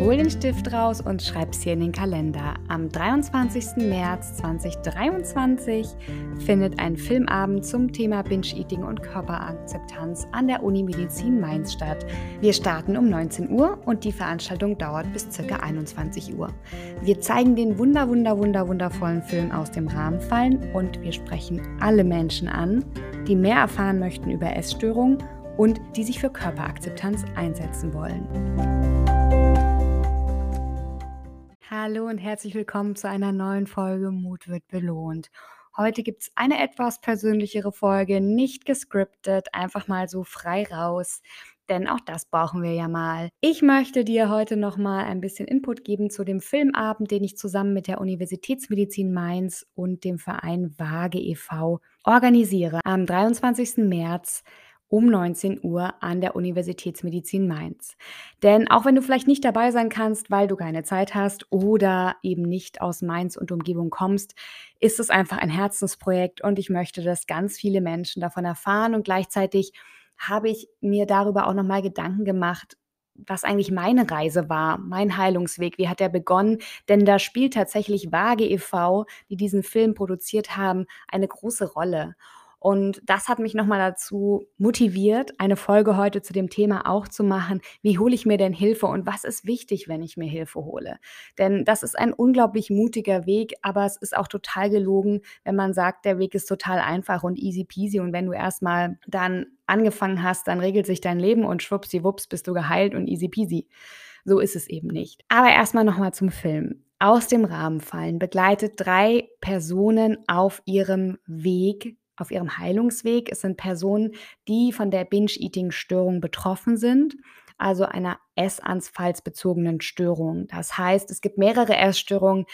Hol den Stift raus und schreib's hier in den Kalender. Am 23. März 2023 findet ein Filmabend zum Thema Binge-Eating und Körperakzeptanz an der Uni Medizin Mainz statt. Wir starten um 19 Uhr und die Veranstaltung dauert bis ca. 21 Uhr. Wir zeigen den wunder, wunder, wunder, wundervollen Film aus dem Rahmen fallen und wir sprechen alle Menschen an, die mehr erfahren möchten über Essstörungen und die sich für Körperakzeptanz einsetzen wollen. Hallo und herzlich willkommen zu einer neuen Folge Mut wird belohnt. Heute gibt es eine etwas persönlichere Folge, nicht gescriptet, einfach mal so frei raus, denn auch das brauchen wir ja mal. Ich möchte dir heute noch mal ein bisschen Input geben zu dem Filmabend, den ich zusammen mit der Universitätsmedizin Mainz und dem Verein Waage e.V. organisiere am 23. März um 19 Uhr an der Universitätsmedizin Mainz. Denn auch wenn du vielleicht nicht dabei sein kannst, weil du keine Zeit hast oder eben nicht aus Mainz und Umgebung kommst, ist es einfach ein Herzensprojekt und ich möchte, dass ganz viele Menschen davon erfahren und gleichzeitig habe ich mir darüber auch nochmal Gedanken gemacht, was eigentlich meine Reise war, mein Heilungsweg, wie hat er begonnen? Denn da spielt tatsächlich Waage e.V., die diesen Film produziert haben, eine große Rolle. Und das hat mich nochmal dazu motiviert, eine Folge heute zu dem Thema auch zu machen. Wie hole ich mir denn Hilfe und was ist wichtig, wenn ich mir Hilfe hole? Denn das ist ein unglaublich mutiger Weg, aber es ist auch total gelogen, wenn man sagt, der Weg ist total einfach und easy peasy. Und wenn du erstmal dann angefangen hast, dann regelt sich dein Leben und schwuppsiwupps bist du geheilt und easy peasy. So ist es eben nicht. Aber erstmal nochmal zum Film. Aus dem Rahmen fallen begleitet drei Personen auf ihrem Weg auf ihrem Heilungsweg. Es sind Personen, die von der Binge-Eating-Störung betroffen sind, also einer essanfallsbezogenen Störung. Das heißt, es gibt mehrere Essstörungen,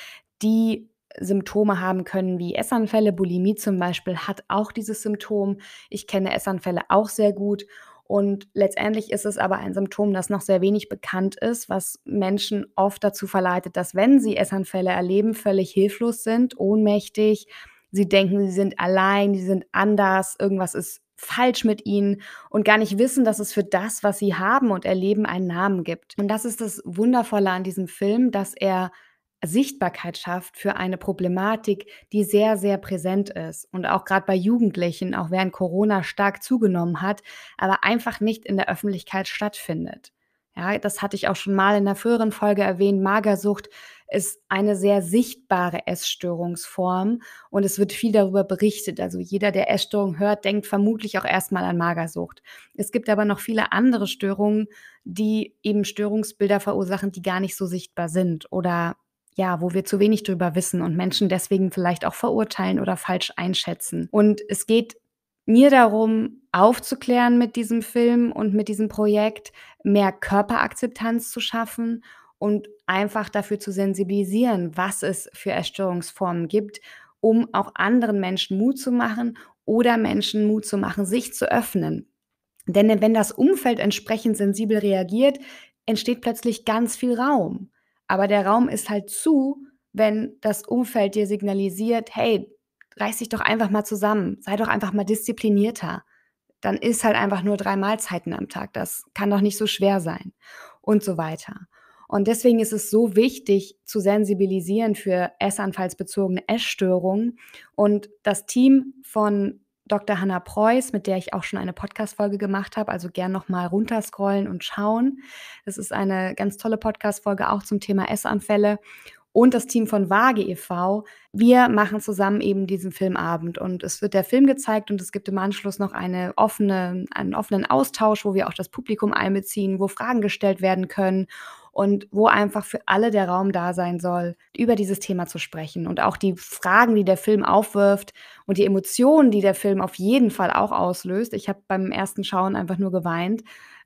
die Symptome haben können, wie Essanfälle. Bulimie zum Beispiel hat auch dieses Symptom. Ich kenne Essanfälle auch sehr gut. Und letztendlich ist es aber ein Symptom, das noch sehr wenig bekannt ist, was Menschen oft dazu verleitet, dass wenn sie Essanfälle erleben, völlig hilflos sind, ohnmächtig, Sie denken, sie sind allein, sie sind anders, irgendwas ist falsch mit ihnen und gar nicht wissen, dass es für das, was sie haben und erleben, einen Namen gibt. Und das ist das Wundervolle an diesem Film, dass er Sichtbarkeit schafft für eine Problematik, die sehr, sehr präsent ist und auch gerade bei Jugendlichen, auch während Corona stark zugenommen hat, aber einfach nicht in der Öffentlichkeit stattfindet. Ja, das hatte ich auch schon mal in der früheren Folge erwähnt. Magersucht ist eine sehr sichtbare Essstörungsform und es wird viel darüber berichtet. Also jeder, der Essstörung hört, denkt vermutlich auch erstmal an Magersucht. Es gibt aber noch viele andere Störungen, die eben Störungsbilder verursachen, die gar nicht so sichtbar sind oder ja, wo wir zu wenig drüber wissen und Menschen deswegen vielleicht auch verurteilen oder falsch einschätzen. Und es geht mir darum, aufzuklären mit diesem Film und mit diesem Projekt, mehr Körperakzeptanz zu schaffen und einfach dafür zu sensibilisieren, was es für Erstörungsformen gibt, um auch anderen Menschen Mut zu machen oder Menschen Mut zu machen, sich zu öffnen. Denn wenn das Umfeld entsprechend sensibel reagiert, entsteht plötzlich ganz viel Raum. Aber der Raum ist halt zu, wenn das Umfeld dir signalisiert, hey, reiß dich doch einfach mal zusammen, sei doch einfach mal disziplinierter. Dann ist halt einfach nur drei Mahlzeiten am Tag. Das kann doch nicht so schwer sein und so weiter. Und deswegen ist es so wichtig zu sensibilisieren für essanfallsbezogene Essstörungen. Und das Team von Dr. Hanna Preuß, mit der ich auch schon eine Podcast-Folge gemacht habe, also gern nochmal runterscrollen und schauen. Das ist eine ganz tolle Podcast-Folge auch zum Thema Essanfälle und das Team von Waage e.V. Wir machen zusammen eben diesen Filmabend und es wird der Film gezeigt und es gibt im Anschluss noch eine offene, einen offenen Austausch, wo wir auch das Publikum einbeziehen, wo Fragen gestellt werden können und wo einfach für alle der Raum da sein soll, über dieses Thema zu sprechen und auch die Fragen, die der Film aufwirft und die Emotionen, die der Film auf jeden Fall auch auslöst. Ich habe beim ersten Schauen einfach nur geweint,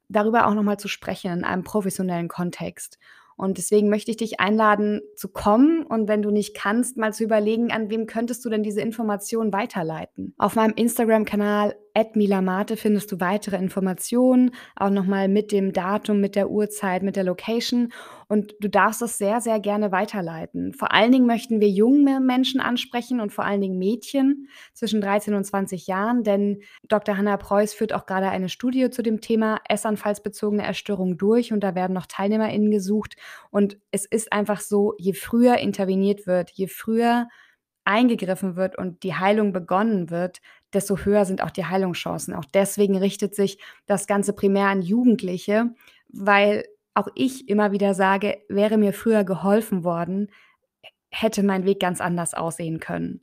darüber auch nochmal zu sprechen in einem professionellen Kontext. Und deswegen möchte ich dich einladen zu kommen und wenn du nicht kannst, mal zu überlegen, an wem könntest du denn diese Informationen weiterleiten. Auf meinem Instagram-Kanal @milamate findest du weitere Informationen, auch noch mal mit dem Datum, mit der Uhrzeit, mit der Location und du darfst das sehr, sehr gerne weiterleiten. Vor allen Dingen möchten wir junge Menschen ansprechen und vor allen Dingen Mädchen zwischen 13 und 20 Jahren, denn Dr. Hanna Preuß führt auch gerade eine Studie zu dem Thema essanfallsbezogene Essstörung durch und da werden noch TeilnehmerInnen gesucht. Und es ist einfach so, je früher interveniert wird, je früher eingegriffen wird und die Heilung begonnen wird, desto höher sind auch die Heilungschancen. Auch deswegen richtet sich das Ganze primär an Jugendliche, weil auch ich immer wieder sage, wäre mir früher geholfen worden, hätte mein Weg ganz anders aussehen können.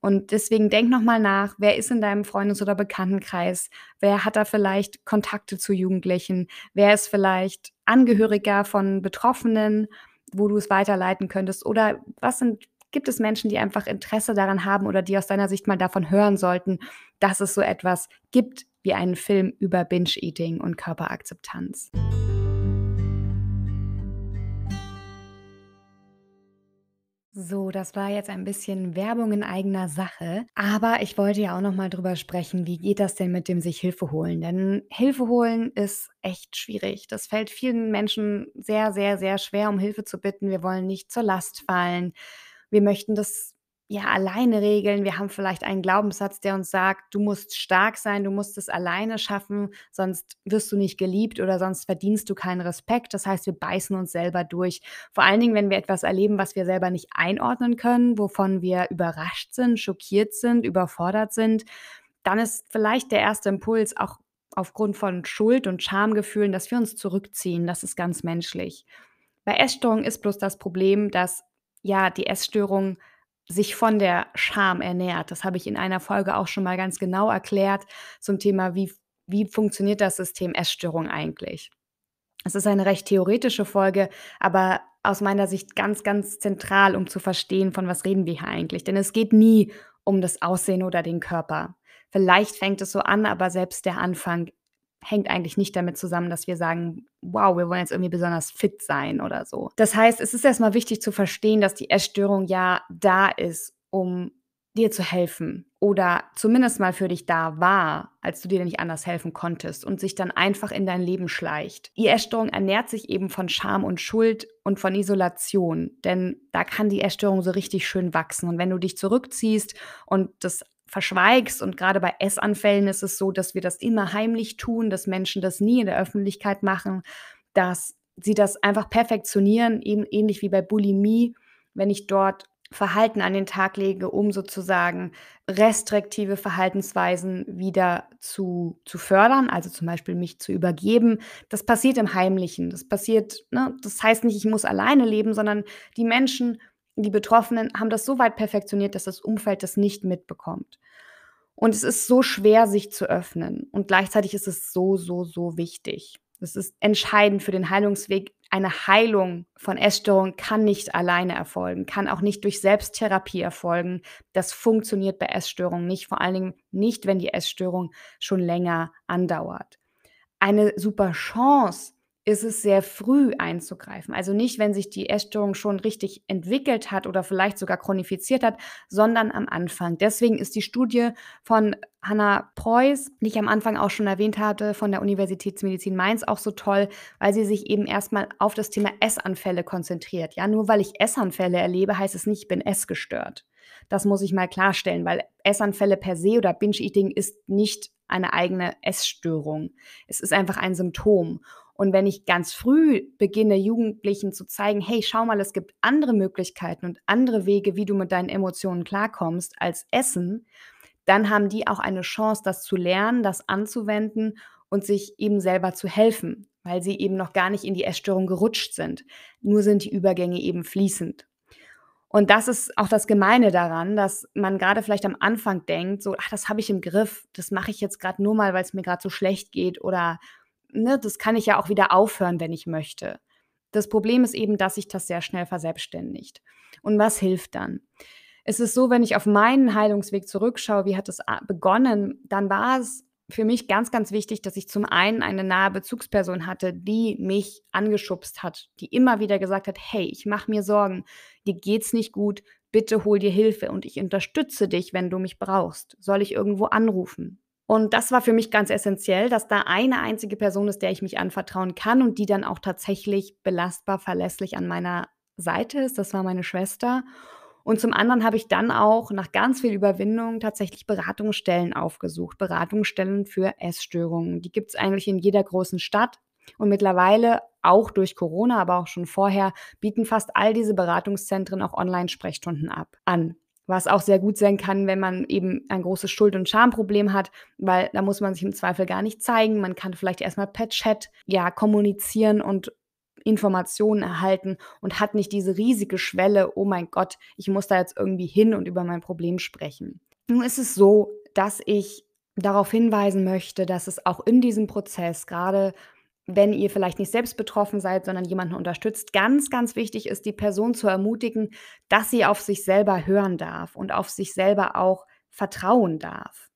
Und deswegen denk noch mal nach, wer ist in deinem Freundes- oder Bekanntenkreis? Wer hat da vielleicht Kontakte zu Jugendlichen? Wer ist vielleicht Angehöriger von Betroffenen, wo du es weiterleiten könntest? Oder was sind gibt es Menschen, die einfach Interesse daran haben oder die aus deiner Sicht mal davon hören sollten, dass es so etwas gibt wie einen Film über Binge-Eating und Körperakzeptanz? So, das war jetzt ein bisschen Werbung in eigener Sache, aber ich wollte ja auch noch mal drüber sprechen, wie geht das denn mit dem sich Hilfe holen? Denn Hilfe holen ist echt schwierig. Das fällt vielen Menschen sehr, sehr, sehr schwer, um Hilfe zu bitten. Wir wollen nicht zur Last fallen. Wir möchten das ja alleine regeln. Wir haben vielleicht einen Glaubenssatz, der uns sagt, du musst stark sein, du musst es alleine schaffen, sonst wirst du nicht geliebt oder sonst verdienst du keinen Respekt. Das heißt, wir beißen uns selber durch. Vor allen Dingen, wenn wir etwas erleben, was wir selber nicht einordnen können, wovon wir überrascht sind, schockiert sind, überfordert sind, dann ist vielleicht der erste Impuls auch aufgrund von Schuld und Schamgefühlen, dass wir uns zurückziehen. Das ist ganz menschlich. Bei Essstörungen ist bloß das Problem, dass ja, die Essstörung sich von der Scham ernährt. Das habe ich in einer Folge auch schon mal ganz genau erklärt zum Thema, wie wie funktioniert das System Essstörung eigentlich? Es ist eine recht theoretische Folge, aber aus meiner Sicht ganz, ganz zentral, um zu verstehen, von was reden wir hier eigentlich. Denn es geht nie um das Aussehen oder den Körper. Vielleicht fängt es so an, aber selbst der Anfang hängt eigentlich nicht damit zusammen, dass wir sagen, wow, wir wollen jetzt irgendwie besonders fit sein oder so. Das heißt, es ist erstmal wichtig zu verstehen, dass die Essstörung ja da ist, um dir zu helfen oder zumindest mal für dich da war, als du dir nicht anders helfen konntest und sich dann einfach in dein Leben schleicht. Die Essstörung ernährt sich eben von Scham und Schuld und von Isolation, denn da kann die Essstörung so richtig schön wachsen. Und wenn du dich zurückziehst und das verschweigst. Und gerade bei Essanfällen ist es so, dass wir das immer heimlich tun, dass Menschen das nie in der Öffentlichkeit machen, dass sie das einfach perfektionieren, eben ähnlich wie bei Bulimie, wenn ich dort Verhalten an den Tag lege, um sozusagen restriktive Verhaltensweisen wieder zu, zu fördern, also zum Beispiel mich zu übergeben. Das passiert im Heimlichen. Das passiert, ne, das heißt nicht, ich muss alleine leben, sondern die Menschen die Betroffenen haben das so weit perfektioniert, dass das Umfeld das nicht mitbekommt. Und es ist so schwer, sich zu öffnen. Und gleichzeitig ist es so, so, so wichtig. Es ist entscheidend für den Heilungsweg. Eine Heilung von Essstörungen kann nicht alleine erfolgen, kann auch nicht durch Selbsttherapie erfolgen. Das funktioniert bei Essstörungen nicht, vor allen Dingen nicht, wenn die Essstörung schon länger andauert. Eine super Chance, ist es sehr früh einzugreifen. Also nicht, wenn sich die Essstörung schon richtig entwickelt hat oder vielleicht sogar chronifiziert hat, sondern am Anfang. Deswegen ist die Studie von Hanna Preuß, die ich am Anfang auch schon erwähnt hatte, von der Universitätsmedizin Mainz auch so toll, weil sie sich eben erstmal auf das Thema Essanfälle konzentriert. Ja, nur weil ich Essanfälle erlebe, heißt es nicht, ich bin essgestört. Das muss ich mal klarstellen, weil Essanfälle per se oder Binge-Eating ist nicht eine eigene Essstörung. Es ist einfach ein Symptom. Und wenn ich ganz früh beginne, Jugendlichen zu zeigen, hey, schau mal, es gibt andere Möglichkeiten und andere Wege, wie du mit deinen Emotionen klarkommst als Essen, dann haben die auch eine Chance, das zu lernen, das anzuwenden und sich eben selber zu helfen, weil sie eben noch gar nicht in die Essstörung gerutscht sind. Nur sind die Übergänge eben fließend. Und das ist auch das Gemeine daran, dass man gerade vielleicht am Anfang denkt, so, ach, das habe ich im Griff, das mache ich jetzt gerade nur mal, weil es mir gerade so schlecht geht oder ne, das kann ich ja auch wieder aufhören, wenn ich möchte. Das Problem ist eben, dass sich das sehr schnell verselbstständigt. Und was hilft dann? Es ist so, wenn ich auf meinen Heilungsweg zurückschaue, wie hat es begonnen, dann war es für mich ganz, ganz wichtig, dass ich zum einen eine nahe Bezugsperson hatte, die mich angeschubst hat, die immer wieder gesagt hat, hey, ich mache mir Sorgen, dir geht's nicht gut, bitte hol dir Hilfe und ich unterstütze dich, wenn du mich brauchst. Soll ich irgendwo anrufen? Und das war für mich ganz essentiell, dass da eine einzige Person ist, der ich mich anvertrauen kann und die dann auch tatsächlich belastbar, verlässlich an meiner Seite ist. Das war meine Schwester. Und zum anderen habe ich dann auch nach ganz viel Überwindung tatsächlich Beratungsstellen aufgesucht. Beratungsstellen für Essstörungen. Die gibt es eigentlich in jeder großen Stadt. Und mittlerweile, auch durch Corona, aber auch schon vorher, bieten fast all diese Beratungszentren auch Online-Sprechstunden ab an was auch sehr gut sein kann, wenn man eben ein großes Schuld- und Schamproblem hat, weil da muss man sich im Zweifel gar nicht zeigen. Man kann vielleicht erstmal per Chat ja kommunizieren und Informationen erhalten und hat nicht diese riesige Schwelle, oh mein Gott, ich muss da jetzt irgendwie hin und über mein Problem sprechen. Nun ist es so, dass ich darauf hinweisen möchte, dass es auch in diesem Prozess gerade wenn ihr vielleicht nicht selbst betroffen seid, sondern jemanden unterstützt, ganz, ganz wichtig ist, die Person zu ermutigen, dass sie auf sich selber hören darf und auf sich selber auch vertrauen darf.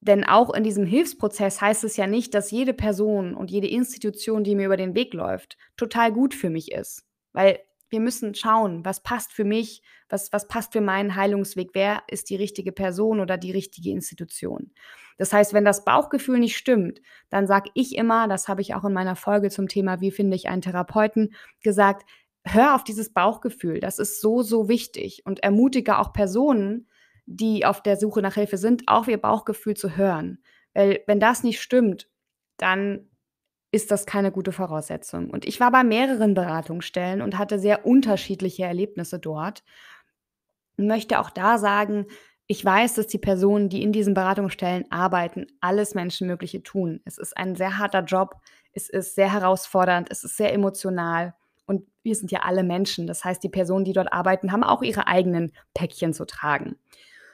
Denn auch in diesem Hilfsprozess heißt es ja nicht, dass jede Person und jede Institution, die mir über den Weg läuft, total gut für mich ist. Weil wir müssen schauen, was passt für mich, was, was passt für meinen Heilungsweg, wer ist die richtige Person oder die richtige Institution. Das heißt, wenn das Bauchgefühl nicht stimmt, dann sage ich immer, das habe ich auch in meiner Folge zum Thema, wie finde ich einen Therapeuten, gesagt, hör auf dieses Bauchgefühl, das ist so, so wichtig und ermutige auch Personen, die auf der Suche nach Hilfe sind, auf ihr Bauchgefühl zu hören. Weil wenn das nicht stimmt, dann ist das keine gute Voraussetzung. Und ich war bei mehreren Beratungsstellen und hatte sehr unterschiedliche Erlebnisse dort. Möchte auch da sagen, ich weiß, dass die Personen, die in diesen Beratungsstellen arbeiten, alles Menschenmögliche tun. Es ist ein sehr harter Job, es ist sehr herausfordernd, es ist sehr emotional und wir sind ja alle Menschen. Das heißt, die Personen, die dort arbeiten, haben auch ihre eigenen Päckchen zu tragen.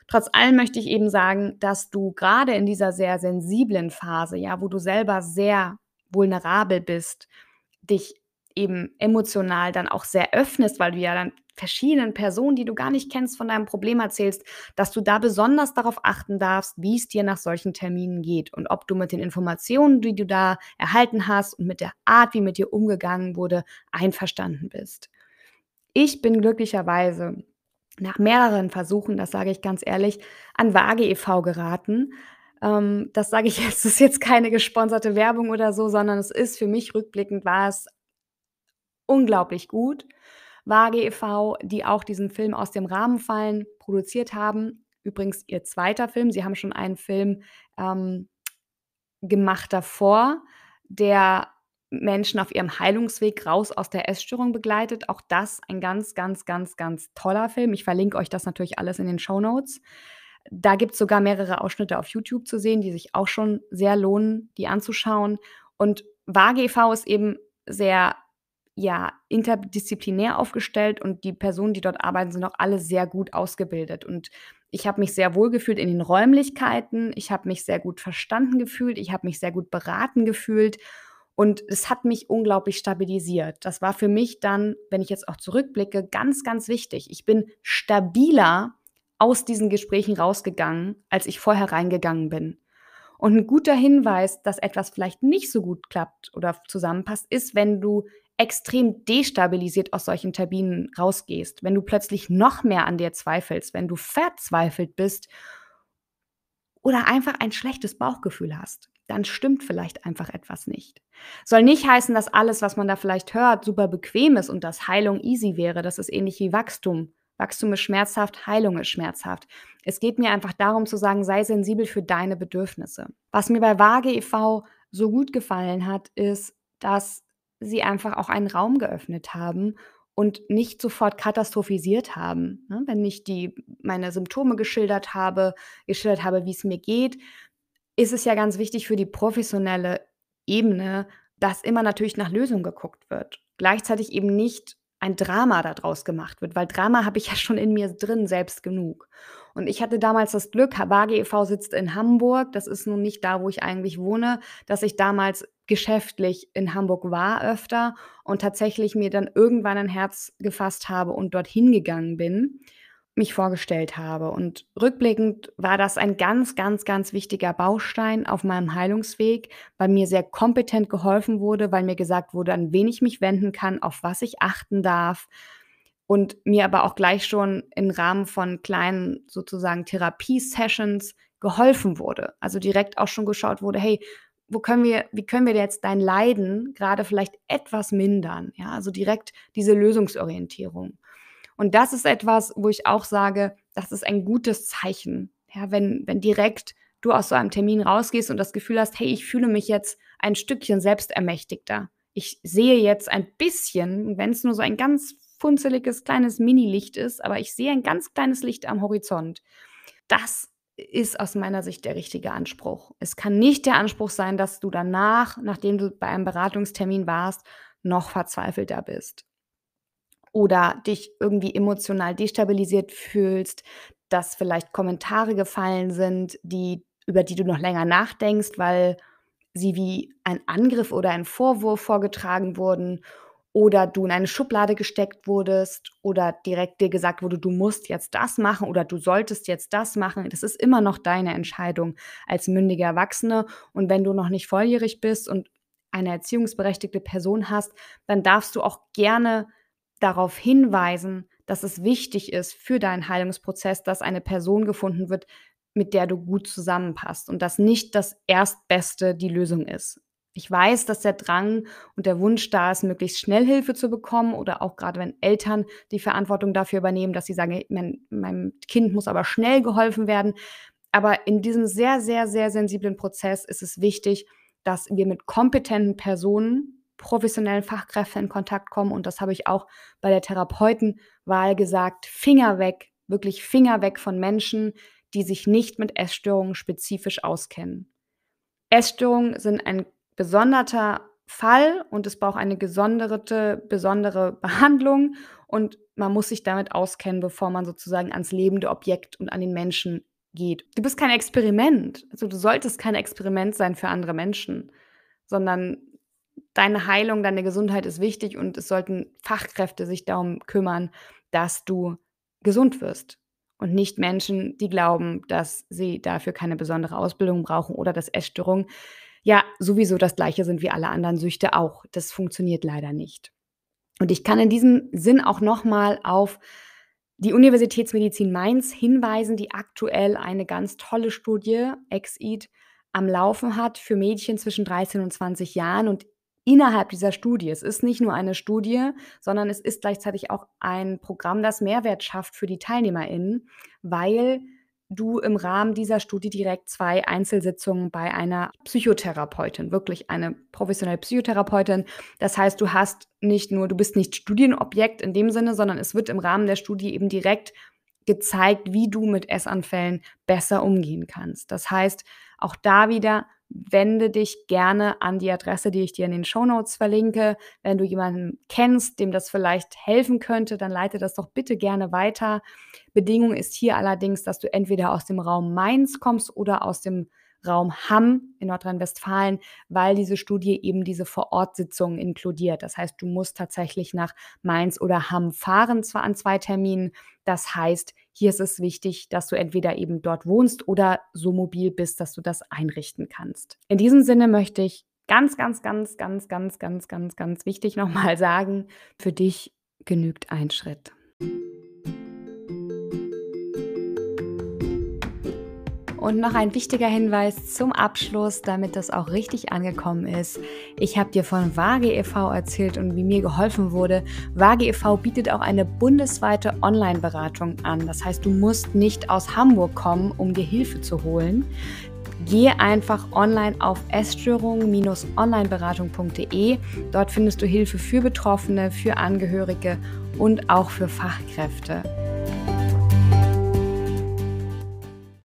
Trotz allem möchte ich eben sagen, dass du gerade in dieser sehr sensiblen Phase, ja, wo du selber sehr vulnerabel bist, dich eben emotional dann auch sehr öffnest, weil du ja dann verschiedenen Personen, die du gar nicht kennst, von deinem Problem erzählst, dass du da besonders darauf achten darfst, wie es dir nach solchen Terminen geht und ob du mit den Informationen, die du da erhalten hast und mit der Art, wie mit dir umgegangen wurde, einverstanden bist. Ich bin glücklicherweise nach mehreren Versuchen, das sage ich ganz ehrlich, an Waage e.V. geraten, ähm, das sage ich jetzt, das ist jetzt keine gesponserte Werbung oder so, sondern es ist für mich rückblickend war es unglaublich gut. Waage e.V., die auch diesen Film aus dem Rahmen fallen, produziert haben. Übrigens ihr zweiter Film. Sie haben schon einen Film ähm, gemacht davor, der Menschen auf ihrem Heilungsweg raus aus der Essstörung begleitet. Auch das ein ganz, ganz, ganz, ganz toller Film. Ich verlinke euch das natürlich alles in den Show Notes. Da gibt es sogar mehrere Ausschnitte auf YouTube zu sehen, die sich auch schon sehr lohnen, die anzuschauen. Und Waage e.V. ist eben sehr ja, interdisziplinär aufgestellt und die Personen, die dort arbeiten, sind auch alle sehr gut ausgebildet. Und ich habe mich sehr wohl gefühlt in den Räumlichkeiten, ich habe mich sehr gut verstanden gefühlt, ich habe mich sehr gut beraten gefühlt und es hat mich unglaublich stabilisiert. Das war für mich dann, wenn ich jetzt auch zurückblicke, ganz, ganz wichtig. Ich bin stabiler aus diesen Gesprächen rausgegangen, als ich vorher reingegangen bin. Und ein guter Hinweis, dass etwas vielleicht nicht so gut klappt oder zusammenpasst, ist, wenn du extrem destabilisiert aus solchen Terminen rausgehst, wenn du plötzlich noch mehr an dir zweifelst, wenn du verzweifelt bist oder einfach ein schlechtes Bauchgefühl hast, dann stimmt vielleicht einfach etwas nicht. Soll nicht heißen, dass alles, was man da vielleicht hört, super bequem ist und dass Heilung easy wäre. Das ist ähnlich wie Wachstum. Wachstum ist schmerzhaft, Heilung ist schmerzhaft. Es geht mir einfach darum zu sagen, sei sensibel für deine Bedürfnisse. Was mir bei Waage e.V. so gut gefallen hat, ist, dass sie einfach auch einen Raum geöffnet haben und nicht sofort katastrophisiert haben. Ne? Wenn ich die, meine Symptome geschildert habe, geschildert habe, wie es mir geht, ist es ja ganz wichtig für die professionelle Ebene, dass immer natürlich nach Lösungen geguckt wird. Gleichzeitig eben nicht ein Drama daraus gemacht wird, weil Drama habe ich ja schon in mir drin selbst genug. Und ich hatte damals das Glück, Habage e.V. sitzt in Hamburg, das ist nun nicht da, wo ich eigentlich wohne, dass ich damals geschäftlich in Hamburg war öfter und tatsächlich mir dann irgendwann ein Herz gefasst habe und dorthin gegangen bin mich vorgestellt habe. Und rückblickend war das ein ganz, ganz, ganz wichtiger Baustein auf meinem Heilungsweg, weil mir sehr kompetent geholfen wurde, weil mir gesagt wurde, an wen ich mich wenden kann, auf was ich achten darf. Und mir aber auch gleich schon im Rahmen von kleinen sozusagen Therapiesessions geholfen wurde. Also direkt auch schon geschaut wurde, hey, wo können wir, wie können wir jetzt dein Leiden gerade vielleicht etwas mindern? Ja, also direkt diese Lösungsorientierung. Und das ist etwas, wo ich auch sage, das ist ein gutes Zeichen. Ja, wenn, wenn direkt du aus so einem Termin rausgehst und das Gefühl hast, hey, ich fühle mich jetzt ein Stückchen selbstermächtigter. Ich sehe jetzt ein bisschen, wenn es nur so ein ganz funzeliges kleines Mini-Licht ist, aber ich sehe ein ganz kleines Licht am Horizont. Das ist aus meiner Sicht der richtige Anspruch. Es kann nicht der Anspruch sein, dass du danach, nachdem du bei einem Beratungstermin warst, noch verzweifelter bist oder dich irgendwie emotional destabilisiert fühlst, dass vielleicht Kommentare gefallen sind, die über die du noch länger nachdenkst, weil sie wie ein Angriff oder ein Vorwurf vorgetragen wurden oder du in eine Schublade gesteckt wurdest oder direkt dir gesagt wurde, du musst jetzt das machen oder du solltest jetzt das machen. Das ist immer noch deine Entscheidung als mündige Erwachsene. Und wenn du noch nicht volljährig bist und eine erziehungsberechtigte Person hast, dann darfst du auch gerne darauf hinweisen, dass es wichtig ist für deinen Heilungsprozess, dass eine Person gefunden wird, mit der du gut zusammenpasst und dass nicht das Erstbeste die Lösung ist. Ich weiß, dass der Drang und der Wunsch da ist, möglichst schnell Hilfe zu bekommen oder auch gerade wenn Eltern die Verantwortung dafür übernehmen, dass sie sagen, mein, meinem Kind muss aber schnell geholfen werden. Aber in diesem sehr, sehr, sehr sensiblen Prozess ist es wichtig, dass wir mit kompetenten Personen, professionellen Fachkräften in Kontakt kommen. Und das habe ich auch bei der Therapeutenwahl gesagt. Finger weg, wirklich Finger weg von Menschen, die sich nicht mit Essstörungen spezifisch auskennen. Essstörungen sind ein besonderer Fall und es braucht eine gesonderte, besondere Behandlung und man muss sich damit auskennen, bevor man sozusagen ans lebende Objekt und an den Menschen geht. Du bist kein Experiment. Also du solltest kein Experiment sein für andere Menschen, sondern deine Heilung, deine Gesundheit ist wichtig und es sollten Fachkräfte sich darum kümmern, dass du gesund wirst und nicht Menschen, die glauben, dass sie dafür keine besondere Ausbildung brauchen oder dass Essstörungen ja sowieso das gleiche sind wie alle anderen Süchte auch. Das funktioniert leider nicht. Und ich kann in diesem Sinn auch nochmal auf die Universitätsmedizin Mainz hinweisen, die aktuell eine ganz tolle Studie, EXID, am Laufen hat für Mädchen zwischen 13 und 20 Jahren. Und innerhalb dieser Studie, es ist nicht nur eine Studie, sondern es ist gleichzeitig auch ein Programm, das Mehrwert schafft für die TeilnehmerInnen, weil du im Rahmen dieser Studie direkt zwei Einzelsitzungen bei einer Psychotherapeutin, wirklich eine professionelle Psychotherapeutin. Das heißt, du hast nicht nur, du bist nicht Studienobjekt in dem Sinne, sondern es wird im Rahmen der Studie eben direkt gezeigt, wie du mit Essanfällen besser umgehen kannst. Das heißt, auch da wieder wende dich gerne an die Adresse, die ich dir in den Show Notes verlinke. Wenn du jemanden kennst, dem das vielleicht helfen könnte, dann leite das doch bitte gerne weiter. Bedingung ist hier allerdings, dass du entweder aus dem Raum Mainz kommst oder aus dem Raum Hamm in Nordrhein-Westfalen, weil diese Studie eben diese Vorortsitzungen inkludiert. Das heißt, du musst tatsächlich nach Mainz oder Hamm fahren, zwar an zwei Terminen. Das heißt, hier ist es wichtig, dass du entweder eben dort wohnst oder so mobil bist, dass du das einrichten kannst. In diesem Sinne möchte ich ganz, ganz, ganz, ganz, ganz, ganz, ganz, ganz wichtig nochmal sagen, für dich genügt ein Schritt. Und noch ein wichtiger Hinweis zum Abschluss, damit das auch richtig angekommen ist. Ich habe dir von Waage e.V. erzählt und wie mir geholfen wurde. Waage e.V. bietet auch eine bundesweite Online-Beratung an. Das heißt, du musst nicht aus Hamburg kommen, um dir Hilfe zu holen. Geh einfach online auf essstörungen-onlineberatung.de. Dort findest du Hilfe für Betroffene, für Angehörige und auch für Fachkräfte.